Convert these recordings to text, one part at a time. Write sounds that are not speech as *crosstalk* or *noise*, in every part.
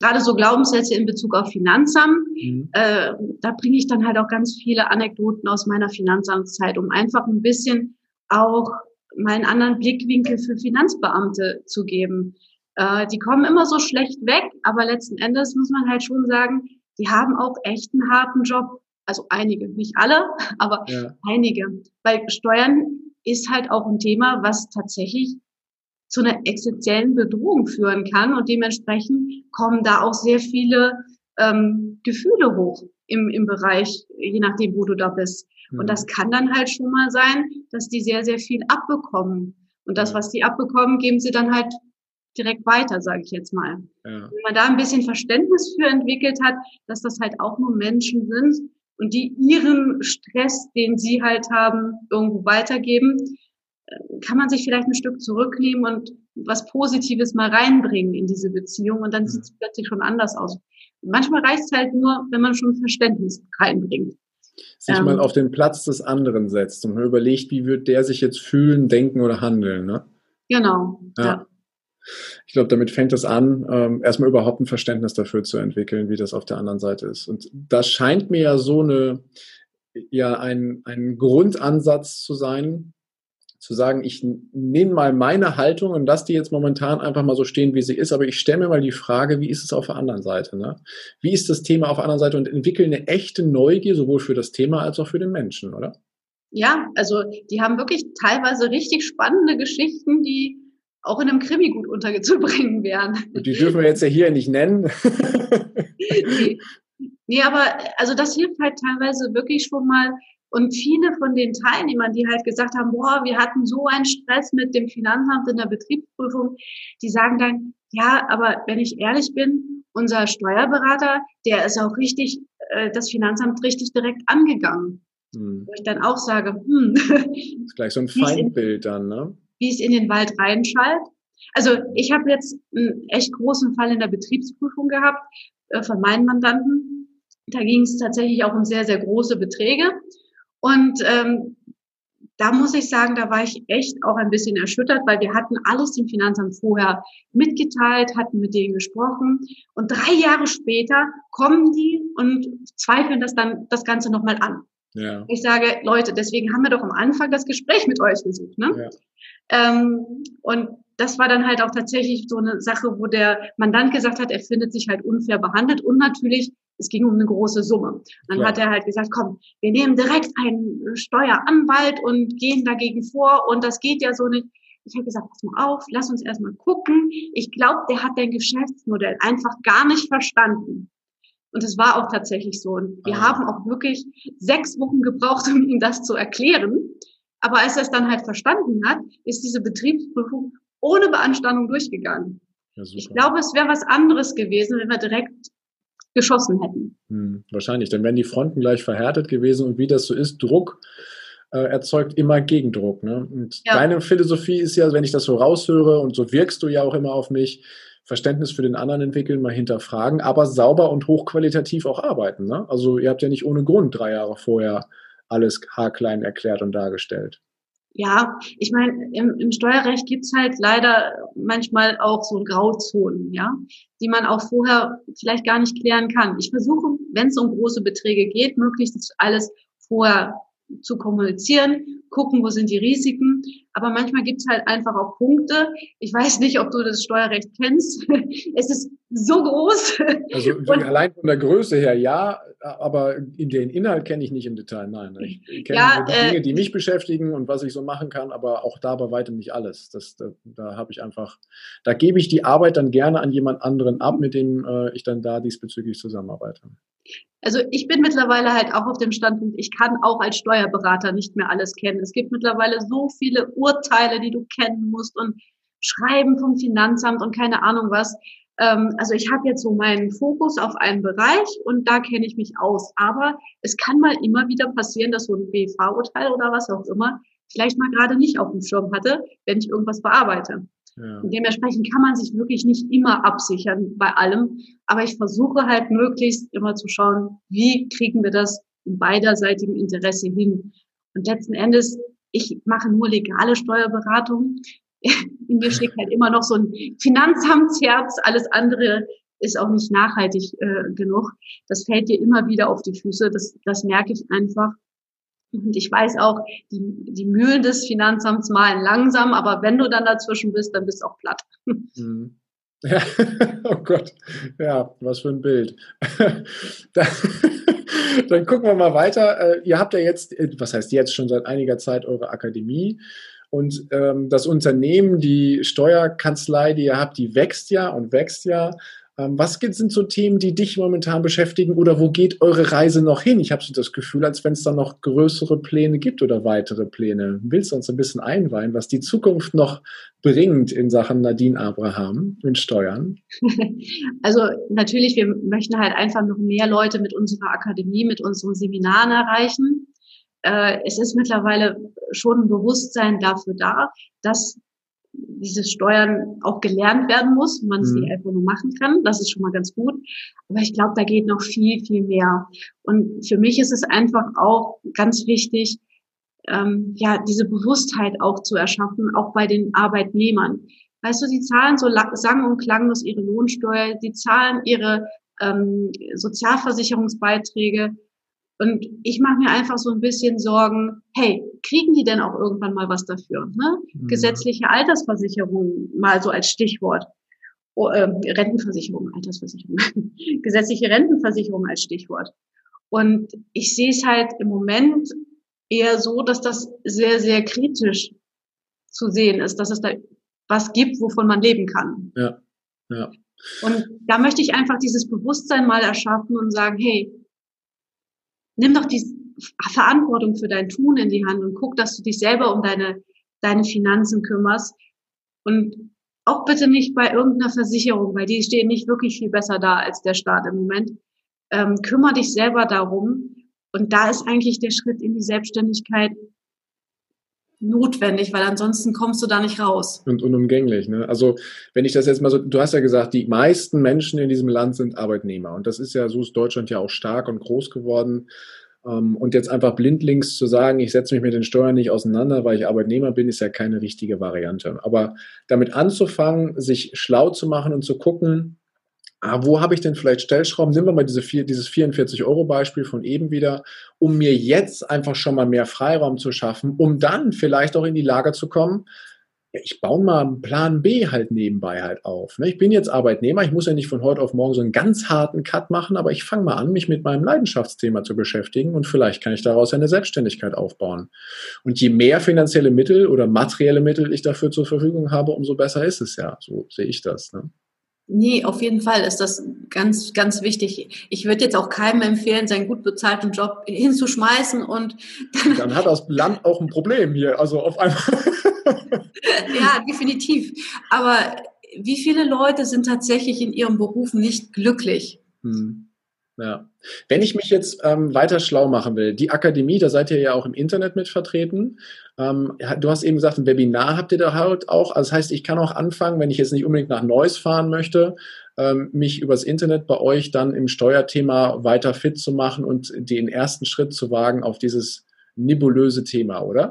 gerade so Glaubenssätze in Bezug auf Finanzamt, mhm. äh, da bringe ich dann halt auch ganz viele Anekdoten aus meiner Finanzamtszeit, um einfach ein bisschen auch meinen anderen Blickwinkel für Finanzbeamte zu geben. Äh, die kommen immer so schlecht weg, aber letzten Endes muss man halt schon sagen, die haben auch echt einen harten Job. Also einige, nicht alle, *laughs* aber ja. einige. Weil Steuern ist halt auch ein Thema, was tatsächlich zu einer existenziellen Bedrohung führen kann und dementsprechend kommen da auch sehr viele ähm, Gefühle hoch im, im Bereich, je nachdem, wo du da bist. Mhm. Und das kann dann halt schon mal sein, dass die sehr, sehr viel abbekommen. Und das, was die abbekommen, geben sie dann halt direkt weiter, sage ich jetzt mal. Ja. Wenn man da ein bisschen Verständnis für entwickelt hat, dass das halt auch nur Menschen sind und die ihren Stress, den sie halt haben, irgendwo weitergeben, kann man sich vielleicht ein Stück zurücknehmen und was Positives mal reinbringen in diese Beziehung und dann mhm. sieht es plötzlich schon anders aus. Manchmal reicht es halt nur, wenn man schon Verständnis reinbringt. Sich ähm, mal auf den Platz des anderen setzt und man überlegt, wie wird der sich jetzt fühlen, denken oder handeln. Ne? Genau. Ja. ja. Ich glaube, damit fängt es an, ähm, erstmal überhaupt ein Verständnis dafür zu entwickeln, wie das auf der anderen Seite ist. Und das scheint mir ja so eine, ja, ein, ein Grundansatz zu sein, zu sagen, ich nehme mal meine Haltung und lasse die jetzt momentan einfach mal so stehen, wie sie ist, aber ich stelle mir mal die Frage, wie ist es auf der anderen Seite? Ne? Wie ist das Thema auf der anderen Seite und entwickle eine echte Neugier sowohl für das Thema als auch für den Menschen, oder? Ja, also die haben wirklich teilweise richtig spannende Geschichten, die auch in einem Krimi gut unterzubringen wären. Und die dürfen wir jetzt ja hier nicht nennen. *laughs* nee. nee, aber also das hilft halt teilweise wirklich schon mal. Und viele von den Teilnehmern, die halt gesagt haben, boah, wir hatten so einen Stress mit dem Finanzamt in der Betriebsprüfung, die sagen dann, ja, aber wenn ich ehrlich bin, unser Steuerberater, der ist auch richtig, äh, das Finanzamt richtig direkt angegangen. Hm. Wo ich dann auch sage, hm. Das ist gleich so ein *laughs* Feindbild dann, ne? wie es in den Wald reinschallt. Also ich habe jetzt einen echt großen Fall in der Betriebsprüfung gehabt äh, von meinen Mandanten. Da ging es tatsächlich auch um sehr, sehr große Beträge. Und ähm, da muss ich sagen, da war ich echt auch ein bisschen erschüttert, weil wir hatten alles dem Finanzamt vorher mitgeteilt, hatten mit denen gesprochen. Und drei Jahre später kommen die und zweifeln das dann das Ganze nochmal an. Ja. Ich sage, Leute, deswegen haben wir doch am Anfang das Gespräch mit euch gesucht. Ne? Ja. Ähm, und das war dann halt auch tatsächlich so eine Sache, wo der Mandant gesagt hat, er findet sich halt unfair behandelt und natürlich, es ging um eine große Summe. Dann ja. hat er halt gesagt, komm, wir nehmen direkt einen Steueranwalt und gehen dagegen vor und das geht ja so nicht. Ich habe gesagt, pass mal auf, lass uns erstmal gucken. Ich glaube, der hat dein Geschäftsmodell einfach gar nicht verstanden. Und es war auch tatsächlich so. Und wir ah. haben auch wirklich sechs Wochen gebraucht, *laughs* um ihm das zu erklären. Aber als er es dann halt verstanden hat, ist diese Betriebsprüfung ohne Beanstandung durchgegangen. Ja, ich glaube, es wäre was anderes gewesen, wenn wir direkt geschossen hätten. Hm, wahrscheinlich, dann wären die Fronten gleich verhärtet gewesen und wie das so ist, Druck äh, erzeugt immer Gegendruck. Ne? Und ja. deine Philosophie ist ja, wenn ich das so raushöre und so wirkst du ja auch immer auf mich, Verständnis für den anderen entwickeln, mal hinterfragen, aber sauber und hochqualitativ auch arbeiten. Ne? Also ihr habt ja nicht ohne Grund drei Jahre vorher alles haarklein erklärt und dargestellt. Ja, ich meine, im, im Steuerrecht gibt's halt leider manchmal auch so Grauzonen, ja, die man auch vorher vielleicht gar nicht klären kann. Ich versuche, wenn es um große Beträge geht, möglichst alles vorher zu kommunizieren, gucken, wo sind die Risiken. Aber manchmal gibt es halt einfach auch Punkte. Ich weiß nicht, ob du das Steuerrecht kennst. *laughs* es ist so groß. Also *laughs* allein von der Größe her ja, aber den Inhalt kenne ich nicht im Detail. Nein, ich kenne ja, die äh, Dinge, die mich beschäftigen und was ich so machen kann, aber auch da bei weitem nicht alles. Das, da, da habe ich einfach, da gebe ich die Arbeit dann gerne an jemand anderen ab, mit dem äh, ich dann da diesbezüglich zusammenarbeite. Also ich bin mittlerweile halt auch auf dem Standpunkt, ich kann auch als Steuerberater nicht mehr alles kennen. Es gibt mittlerweile so viele Urteile, die du kennen musst und Schreiben vom Finanzamt und keine Ahnung was. Ähm, also ich habe jetzt so meinen Fokus auf einen Bereich und da kenne ich mich aus. Aber es kann mal immer wieder passieren, dass so ein BV-Urteil oder was auch immer vielleicht mal gerade nicht auf dem Schirm hatte, wenn ich irgendwas bearbeite. Ja. dementsprechend kann man sich wirklich nicht immer absichern bei allem. Aber ich versuche halt möglichst immer zu schauen, wie kriegen wir das in beiderseitigem Interesse hin. Und letzten Endes, ich mache nur legale Steuerberatung. *laughs* In mir steckt halt immer noch so ein Finanzamtsherz. Alles andere ist auch nicht nachhaltig äh, genug. Das fällt dir immer wieder auf die Füße. Das, das merke ich einfach. Und ich weiß auch, die, die Mühlen des Finanzamts malen langsam, aber wenn du dann dazwischen bist, dann bist du auch platt. Mhm. Ja, *laughs* oh Gott, ja, was für ein Bild. *laughs* *laughs* dann gucken wir mal weiter. Äh, ihr habt ja jetzt, äh, was heißt jetzt schon seit einiger Zeit eure Akademie und ähm, das Unternehmen, die Steuerkanzlei, die ihr habt, die wächst ja und wächst ja. Ähm, was sind so Themen, die dich momentan beschäftigen oder wo geht eure Reise noch hin? Ich habe so das Gefühl, als wenn es da noch größere Pläne gibt oder weitere Pläne. Willst du uns ein bisschen einweihen, was die Zukunft noch bringt in Sachen Nadine Abraham in Steuern? *laughs* Also natürlich, wir möchten halt einfach noch mehr Leute mit unserer Akademie, mit unseren Seminaren erreichen. Äh, es ist mittlerweile schon ein Bewusstsein dafür da, dass dieses Steuern auch gelernt werden muss, man es mhm. nicht einfach nur machen kann. Das ist schon mal ganz gut. Aber ich glaube, da geht noch viel, viel mehr. Und für mich ist es einfach auch ganz wichtig, ähm, ja, diese Bewusstheit auch zu erschaffen, auch bei den Arbeitnehmern. Weißt du, die zahlen so sang- und klanglos ihre Lohnsteuer, die zahlen ihre ähm, Sozialversicherungsbeiträge, und ich mache mir einfach so ein bisschen Sorgen, hey, kriegen die denn auch irgendwann mal was dafür? Ne? Mhm. Gesetzliche Altersversicherung mal so als Stichwort. Oh, äh, Rentenversicherung, Altersversicherung. *laughs* Gesetzliche Rentenversicherung als Stichwort. Und ich sehe es halt im Moment eher so, dass das sehr, sehr kritisch zu sehen ist, dass es da was gibt, wovon man leben kann. Ja, ja. Und da möchte ich einfach dieses Bewusstsein mal erschaffen und sagen, hey, nimm doch die Verantwortung für dein Tun in die Hand und guck, dass du dich selber um deine, deine Finanzen kümmerst. Und auch bitte nicht bei irgendeiner Versicherung, weil die stehen nicht wirklich viel besser da als der Staat im Moment. Ähm, kümmer dich selber darum. Und da ist eigentlich der Schritt in die Selbstständigkeit notwendig, weil ansonsten kommst du da nicht raus. Und unumgänglich. Ne? Also wenn ich das jetzt mal so, du hast ja gesagt, die meisten Menschen in diesem Land sind Arbeitnehmer und das ist ja, so ist Deutschland ja auch stark und groß geworden. Ähm, und jetzt einfach blindlings zu sagen, ich setze mich mit den Steuern nicht auseinander, weil ich Arbeitnehmer bin, ist ja keine richtige Variante. Aber damit anzufangen, sich schlau zu machen und zu gucken, ah, wo habe ich denn vielleicht Stellschrauben? Nehmen wir mal diese vier, dieses 44-Euro-Beispiel von eben wieder, um mir jetzt einfach schon mal mehr Freiraum zu schaffen, um dann vielleicht auch in die Lage zu kommen, ja, ich baue mal einen Plan B halt nebenbei halt auf. Ne? Ich bin jetzt Arbeitnehmer, ich muss ja nicht von heute auf morgen so einen ganz harten Cut machen, aber ich fange mal an, mich mit meinem Leidenschaftsthema zu beschäftigen und vielleicht kann ich daraus eine Selbstständigkeit aufbauen. Und je mehr finanzielle Mittel oder materielle Mittel ich dafür zur Verfügung habe, umso besser ist es ja. So sehe ich das. Ne? Nee, auf jeden Fall ist das ganz, ganz wichtig. Ich würde jetzt auch keinem empfehlen, seinen gut bezahlten Job hinzuschmeißen und dann, dann hat das Land auch ein Problem hier. Also auf einmal. *laughs* ja, definitiv. Aber wie viele Leute sind tatsächlich in ihrem Beruf nicht glücklich? Hm. Ja. Wenn ich mich jetzt ähm, weiter schlau machen will, die Akademie, da seid ihr ja auch im Internet mit vertreten. Ähm, du hast eben gesagt, ein Webinar habt ihr da halt auch. Also das heißt, ich kann auch anfangen, wenn ich jetzt nicht unbedingt nach Neuss fahren möchte, ähm, mich übers Internet bei euch dann im Steuerthema weiter fit zu machen und den ersten Schritt zu wagen auf dieses nebulöse Thema, oder?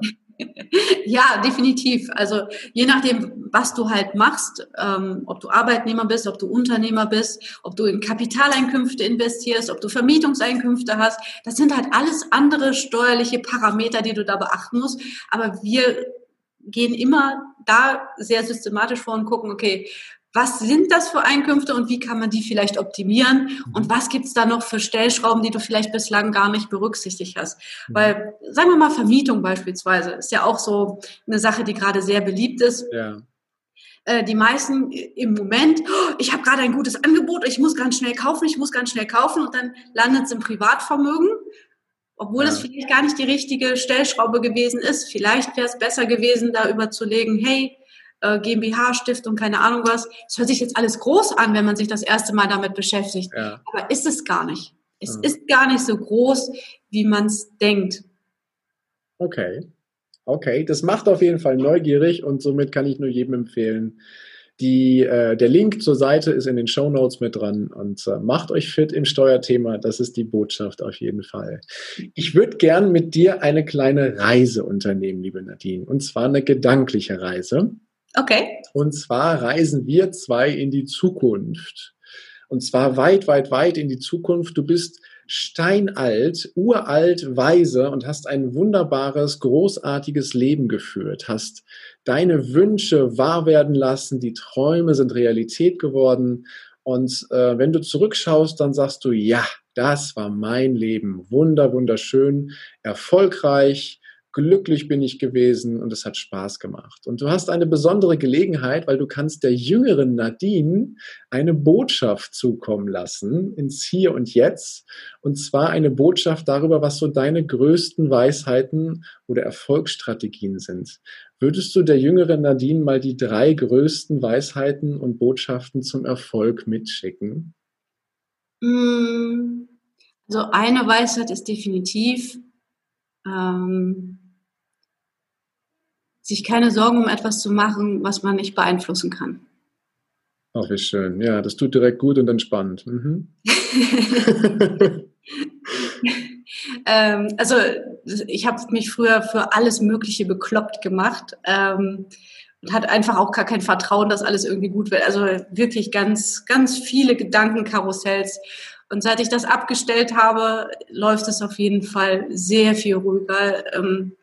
Ja, definitiv. Also je nachdem, was du halt machst, ähm, ob du Arbeitnehmer bist, ob du Unternehmer bist, ob du in Kapitaleinkünfte investierst, ob du Vermietungseinkünfte hast, das sind halt alles andere steuerliche Parameter, die du da beachten musst. Aber wir gehen immer da sehr systematisch vor und gucken, okay, was sind das für Einkünfte und wie kann man die vielleicht optimieren und mhm. was gibt's da noch für Stellschrauben, die du vielleicht bislang gar nicht berücksichtigt hast. Mhm. Weil, sagen wir mal, Vermietung beispielsweise ist ja auch so eine Sache, die gerade sehr beliebt ist. Ja. Äh, die meisten im Moment, oh, ich habe gerade ein gutes Angebot, ich muss ganz schnell kaufen, ich muss ganz schnell kaufen und dann landet es im Privatvermögen obwohl ja. es vielleicht gar nicht die richtige Stellschraube gewesen ist. Vielleicht wäre es besser gewesen, da überzulegen, hey, äh, GmbH-Stiftung, keine Ahnung was. Es hört sich jetzt alles groß an, wenn man sich das erste Mal damit beschäftigt. Ja. Aber ist es gar nicht. Es ja. ist gar nicht so groß, wie man es denkt. Okay. Okay, das macht auf jeden Fall neugierig und somit kann ich nur jedem empfehlen, die, äh, der Link zur Seite ist in den Show Notes mit dran und äh, macht euch fit im Steuerthema. Das ist die Botschaft auf jeden Fall. Ich würde gern mit dir eine kleine Reise unternehmen, liebe Nadine, und zwar eine gedankliche Reise. Okay. Und zwar reisen wir zwei in die Zukunft. Und zwar weit, weit, weit in die Zukunft. Du bist steinalt, uralt, weise und hast ein wunderbares, großartiges Leben geführt, hast deine Wünsche wahr werden lassen, die Träume sind Realität geworden. Und äh, wenn du zurückschaust, dann sagst du, ja, das war mein Leben. Wunder, wunderschön, erfolgreich, glücklich bin ich gewesen und es hat Spaß gemacht. Und du hast eine besondere Gelegenheit, weil du kannst der jüngeren Nadine eine Botschaft zukommen lassen ins Hier und Jetzt. Und zwar eine Botschaft darüber, was so deine größten Weisheiten oder Erfolgsstrategien sind. Würdest du der jüngeren Nadine mal die drei größten Weisheiten und Botschaften zum Erfolg mitschicken? Mm, also eine Weisheit ist definitiv, ähm, sich keine Sorgen um etwas zu machen, was man nicht beeinflussen kann. Ach, wie schön. Ja, das tut direkt gut und entspannt. Mhm. *laughs* ähm, also ich habe mich früher für alles Mögliche bekloppt gemacht ähm, und hatte einfach auch gar kein Vertrauen, dass alles irgendwie gut wird. Also wirklich ganz, ganz viele Gedankenkarussells. Und seit ich das abgestellt habe, läuft es auf jeden Fall sehr viel ruhiger. Ähm,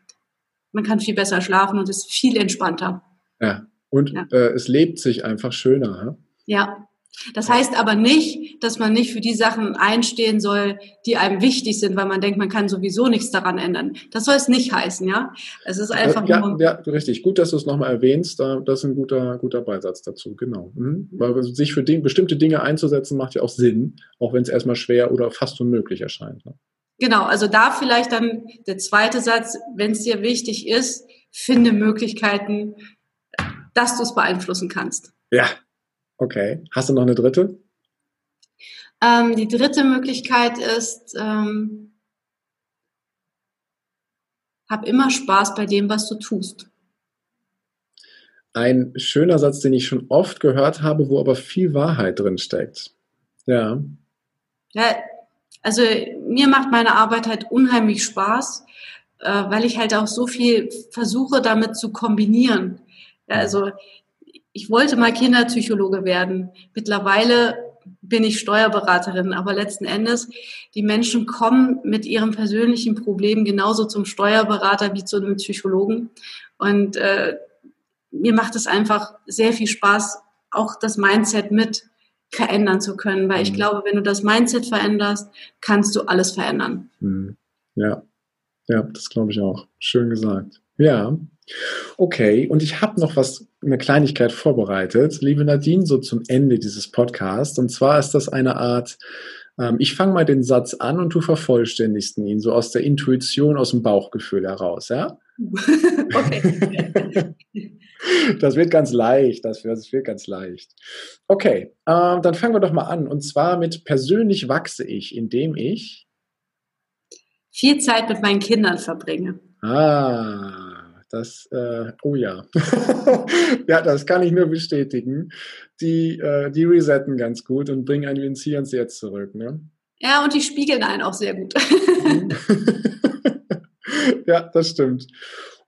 man kann viel besser schlafen und ist viel entspannter. Ja, und ja. Äh, es lebt sich einfach schöner. Ja? ja. Das heißt aber nicht, dass man nicht für die Sachen einstehen soll, die einem wichtig sind, weil man denkt, man kann sowieso nichts daran ändern. Das soll es nicht heißen, ja. Es ist einfach ja, nur. Ja, richtig. Gut, dass du es nochmal erwähnst. Das ist ein guter, guter Beisatz dazu, genau. Mhm. Weil sich für bestimmte Dinge einzusetzen, macht ja auch Sinn, auch wenn es erstmal schwer oder fast unmöglich erscheint. Ne? Genau, also da vielleicht dann der zweite Satz, wenn es dir wichtig ist, finde Möglichkeiten, dass du es beeinflussen kannst. Ja, okay. Hast du noch eine dritte? Ähm, die dritte Möglichkeit ist, ähm, hab immer Spaß bei dem, was du tust. Ein schöner Satz, den ich schon oft gehört habe, wo aber viel Wahrheit drin steckt. Ja. Ja, also mir macht meine Arbeit halt unheimlich Spaß, äh, weil ich halt auch so viel versuche damit zu kombinieren. Ja, also ich wollte mal Kinderpsychologe werden. Mittlerweile bin ich Steuerberaterin, aber letzten Endes, die Menschen kommen mit ihrem persönlichen Problem genauso zum Steuerberater wie zu einem Psychologen. Und äh, mir macht es einfach sehr viel Spaß, auch das Mindset mit verändern zu können, weil mhm. ich glaube, wenn du das Mindset veränderst, kannst du alles verändern. Mhm. Ja, ja, das glaube ich auch. Schön gesagt. Ja. Okay, und ich habe noch was, eine Kleinigkeit vorbereitet, liebe Nadine, so zum Ende dieses Podcasts. Und zwar ist das eine Art, ähm, ich fange mal den Satz an und du vervollständigst ihn, so aus der Intuition, aus dem Bauchgefühl heraus, ja? *laughs* okay. *laughs* Das wird ganz leicht, das wird, das wird ganz leicht. Okay, äh, dann fangen wir doch mal an. Und zwar mit persönlich wachse ich, indem ich viel Zeit mit meinen Kindern verbringe. Ah, das, äh, oh ja. *laughs* ja, das kann ich nur bestätigen. Die, äh, die resetten ganz gut und bringen einen ins Hier und Jetzt zurück. Ne? Ja, und die spiegeln einen auch sehr gut. *laughs* ja, das stimmt.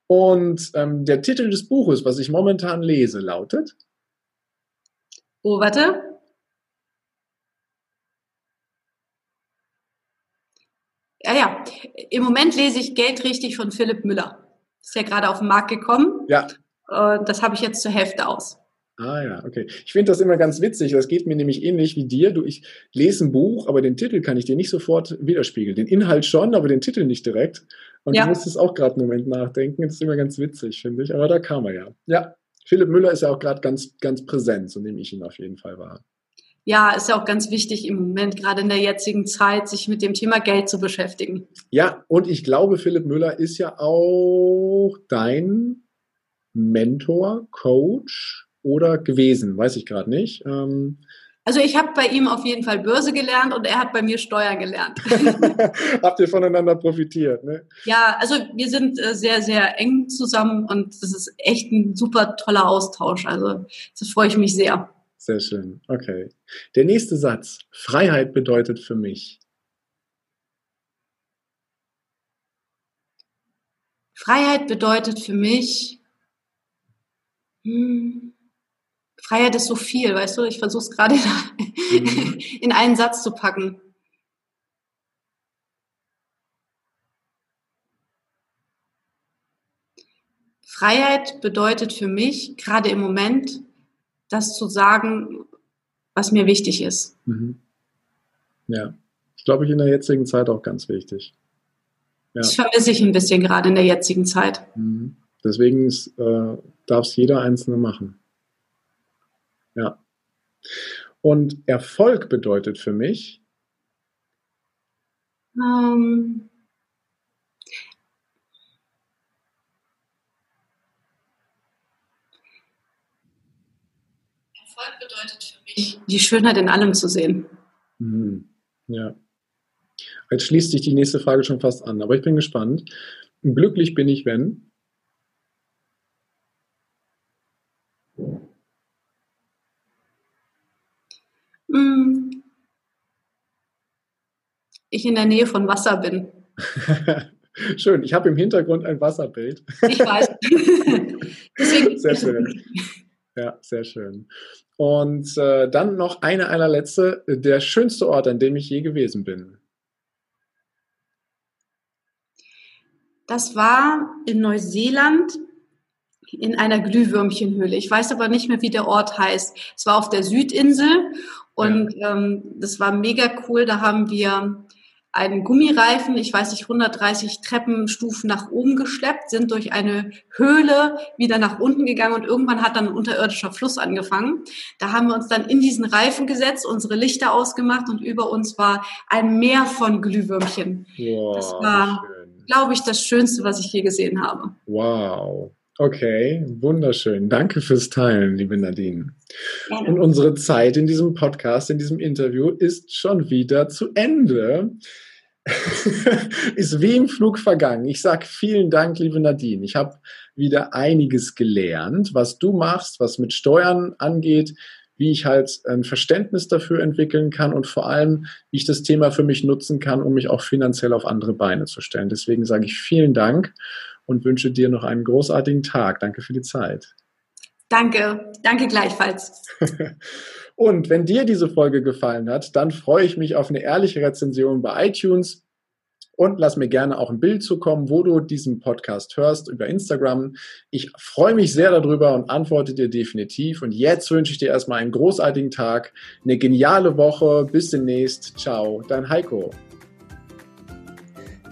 Und ähm, der Titel des Buches, was ich momentan lese, lautet? Oh, warte. Ja, ja. Im Moment lese ich Geld richtig von Philipp Müller. Ist ja gerade auf den Markt gekommen. Ja. Und das habe ich jetzt zur Hälfte aus. Ah ja, okay. Ich finde das immer ganz witzig. Das geht mir nämlich ähnlich wie dir. Du, ich lese ein Buch, aber den Titel kann ich dir nicht sofort widerspiegeln. Den Inhalt schon, aber den Titel nicht direkt. Und ja. du musstest auch gerade einen Moment nachdenken. Das ist immer ganz witzig, finde ich. Aber da kam er ja. Ja, Philipp Müller ist ja auch gerade ganz, ganz präsent, so nehme ich ihn auf jeden Fall wahr. Ja, ist ja auch ganz wichtig im Moment, gerade in der jetzigen Zeit, sich mit dem Thema Geld zu beschäftigen. Ja, und ich glaube, Philipp Müller ist ja auch dein Mentor, Coach oder gewesen, weiß ich gerade nicht. Ähm, also ich habe bei ihm auf jeden Fall Börse gelernt und er hat bei mir Steuern gelernt. *laughs* Habt ihr voneinander profitiert, ne? Ja, also wir sind äh, sehr, sehr eng zusammen und das ist echt ein super toller Austausch. Also das freue ich mich sehr. Sehr schön. Okay. Der nächste Satz. Freiheit bedeutet für mich. Freiheit bedeutet für mich, hm, Freiheit ist so viel, weißt du? Ich versuche es gerade mhm. in einen Satz zu packen. Freiheit bedeutet für mich gerade im Moment, das zu sagen, was mir wichtig ist. Mhm. Ja, ich glaube, ich in der jetzigen Zeit auch ganz wichtig. Ja. Das vermisse ich ein bisschen gerade in der jetzigen Zeit. Mhm. Deswegen äh, darf es jeder Einzelne machen. Ja. Und Erfolg bedeutet für mich? Ähm, Erfolg bedeutet für mich, die Schönheit in allem zu sehen. Mhm. Ja. Jetzt schließt sich die nächste Frage schon fast an, aber ich bin gespannt. Glücklich bin ich, wenn? Ich in der Nähe von Wasser bin. *laughs* Schön, ich habe im Hintergrund ein Wasserbild. Ich weiß. *laughs* Deswegen sehr schön. Ja, sehr schön. Und äh, dann noch eine allerletzte, der schönste Ort, an dem ich je gewesen bin. Das war in Neuseeland in einer Glühwürmchenhöhle. Ich weiß aber nicht mehr, wie der Ort heißt. Es war auf der Südinsel und ja. ähm, das war mega cool. Da haben wir einen Gummireifen, ich weiß nicht, 130 Treppenstufen nach oben geschleppt, sind durch eine Höhle wieder nach unten gegangen und irgendwann hat dann ein unterirdischer Fluss angefangen. Da haben wir uns dann in diesen Reifen gesetzt, unsere Lichter ausgemacht und über uns war ein Meer von Glühwürmchen. Wow, das war, glaube ich, das Schönste, was ich je gesehen habe. Wow. Okay, wunderschön. Danke fürs Teilen, liebe Nadine. Gerne. Und unsere Zeit in diesem Podcast, in diesem Interview ist schon wieder zu Ende. *laughs* ist wie im Flug vergangen. Ich sage vielen Dank, liebe Nadine. Ich habe wieder einiges gelernt, was du machst, was mit Steuern angeht, wie ich halt ein Verständnis dafür entwickeln kann und vor allem, wie ich das Thema für mich nutzen kann, um mich auch finanziell auf andere Beine zu stellen. Deswegen sage ich vielen Dank und wünsche dir noch einen großartigen Tag. Danke für die Zeit. Danke, danke gleichfalls. *laughs* und wenn dir diese Folge gefallen hat, dann freue ich mich auf eine ehrliche Rezension bei iTunes. Und lass mir gerne auch ein Bild zukommen, wo du diesen Podcast hörst über Instagram. Ich freue mich sehr darüber und antworte dir definitiv. Und jetzt wünsche ich dir erstmal einen großartigen Tag, eine geniale Woche. Bis demnächst. Ciao, dein Heiko.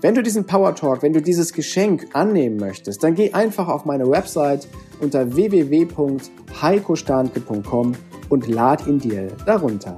Wenn du diesen Power Talk, wenn du dieses Geschenk annehmen möchtest, dann geh einfach auf meine Website unter www.heikostandke.com und lad ihn dir darunter.